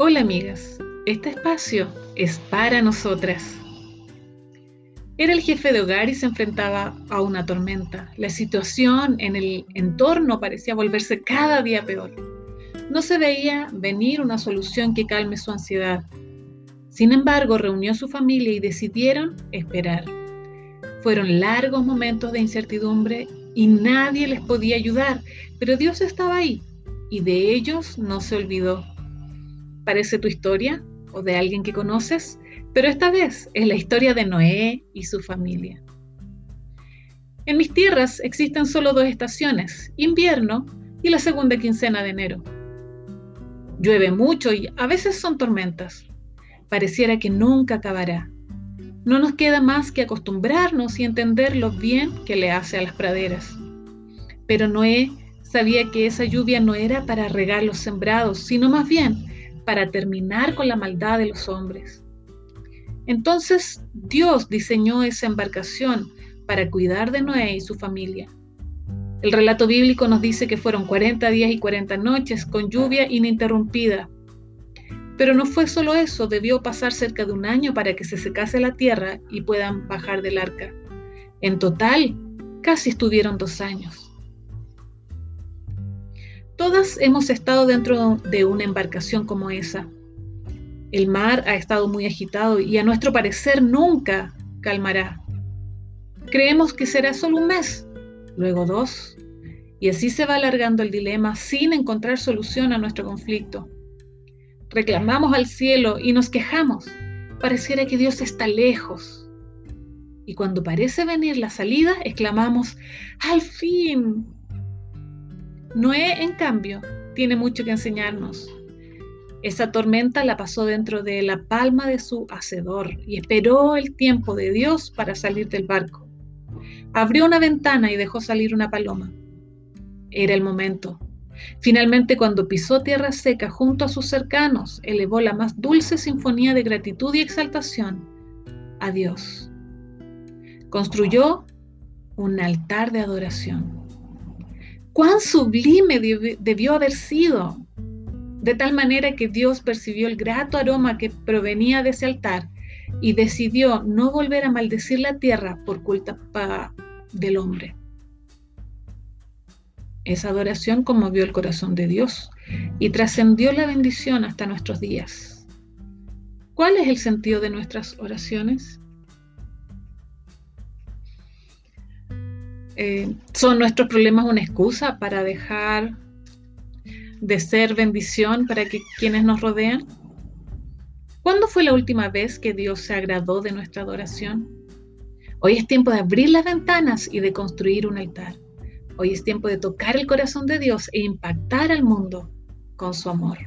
Hola amigas, este espacio es para nosotras. Era el jefe de hogar y se enfrentaba a una tormenta. La situación en el entorno parecía volverse cada día peor. No se veía venir una solución que calme su ansiedad. Sin embargo, reunió a su familia y decidieron esperar. Fueron largos momentos de incertidumbre y nadie les podía ayudar, pero Dios estaba ahí y de ellos no se olvidó. ¿Parece tu historia o de alguien que conoces? Pero esta vez es la historia de Noé y su familia. En mis tierras existen solo dos estaciones, invierno y la segunda quincena de enero. Llueve mucho y a veces son tormentas. Pareciera que nunca acabará. No nos queda más que acostumbrarnos y entender lo bien que le hace a las praderas. Pero Noé sabía que esa lluvia no era para regar los sembrados, sino más bien para terminar con la maldad de los hombres. Entonces Dios diseñó esa embarcación para cuidar de Noé y su familia. El relato bíblico nos dice que fueron 40 días y 40 noches con lluvia ininterrumpida. Pero no fue solo eso, debió pasar cerca de un año para que se secase la tierra y puedan bajar del arca. En total, casi estuvieron dos años. Todas hemos estado dentro de una embarcación como esa. El mar ha estado muy agitado y a nuestro parecer nunca calmará. Creemos que será solo un mes, luego dos, y así se va alargando el dilema sin encontrar solución a nuestro conflicto. Reclamamos al cielo y nos quejamos. Pareciera que Dios está lejos. Y cuando parece venir la salida, exclamamos, al fin, Noé, en cambio, tiene mucho que enseñarnos. Esa tormenta la pasó dentro de la palma de su hacedor y esperó el tiempo de Dios para salir del barco. Abrió una ventana y dejó salir una paloma. Era el momento. Finalmente, cuando pisó tierra seca junto a sus cercanos, elevó la más dulce sinfonía de gratitud y exaltación a Dios. Construyó un altar de adoración cuán sublime debió haber sido, de tal manera que Dios percibió el grato aroma que provenía de ese altar y decidió no volver a maldecir la tierra por culpa del hombre. Esa adoración conmovió el corazón de Dios y trascendió la bendición hasta nuestros días. ¿Cuál es el sentido de nuestras oraciones? Eh, ¿Son nuestros problemas una excusa para dejar de ser bendición para que, quienes nos rodean? ¿Cuándo fue la última vez que Dios se agradó de nuestra adoración? Hoy es tiempo de abrir las ventanas y de construir un altar. Hoy es tiempo de tocar el corazón de Dios e impactar al mundo con su amor.